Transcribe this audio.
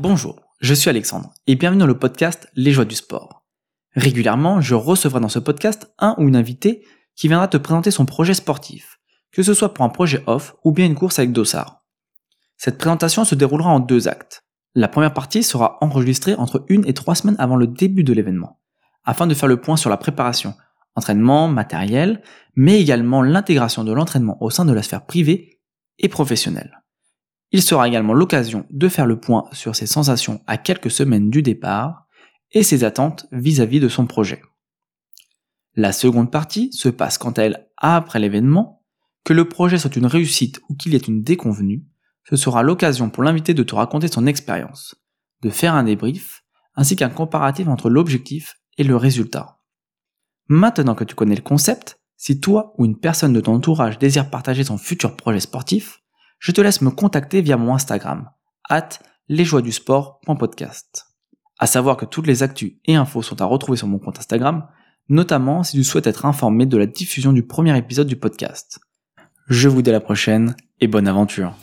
Bonjour, je suis Alexandre et bienvenue dans le podcast Les joies du sport. Régulièrement, je recevrai dans ce podcast un ou une invitée qui viendra te présenter son projet sportif, que ce soit pour un projet off ou bien une course avec Dossard. Cette présentation se déroulera en deux actes. La première partie sera enregistrée entre une et trois semaines avant le début de l'événement, afin de faire le point sur la préparation, entraînement, matériel, mais également l'intégration de l'entraînement au sein de la sphère privée et professionnelle. Il sera également l'occasion de faire le point sur ses sensations à quelques semaines du départ et ses attentes vis-à-vis de son projet. La seconde partie se passe quant à elle après l'événement, que le projet soit une réussite ou qu'il y ait une déconvenue, ce sera l'occasion pour l'invité de te raconter son expérience, de faire un débrief, ainsi qu'un comparatif entre l'objectif et le résultat. Maintenant que tu connais le concept, si toi ou une personne de ton entourage désire partager son futur projet sportif, je te laisse me contacter via mon Instagram, at lesjoiesdusport.podcast. À savoir que toutes les actus et infos sont à retrouver sur mon compte Instagram, notamment si tu souhaites être informé de la diffusion du premier épisode du podcast. Je vous dis à la prochaine et bonne aventure.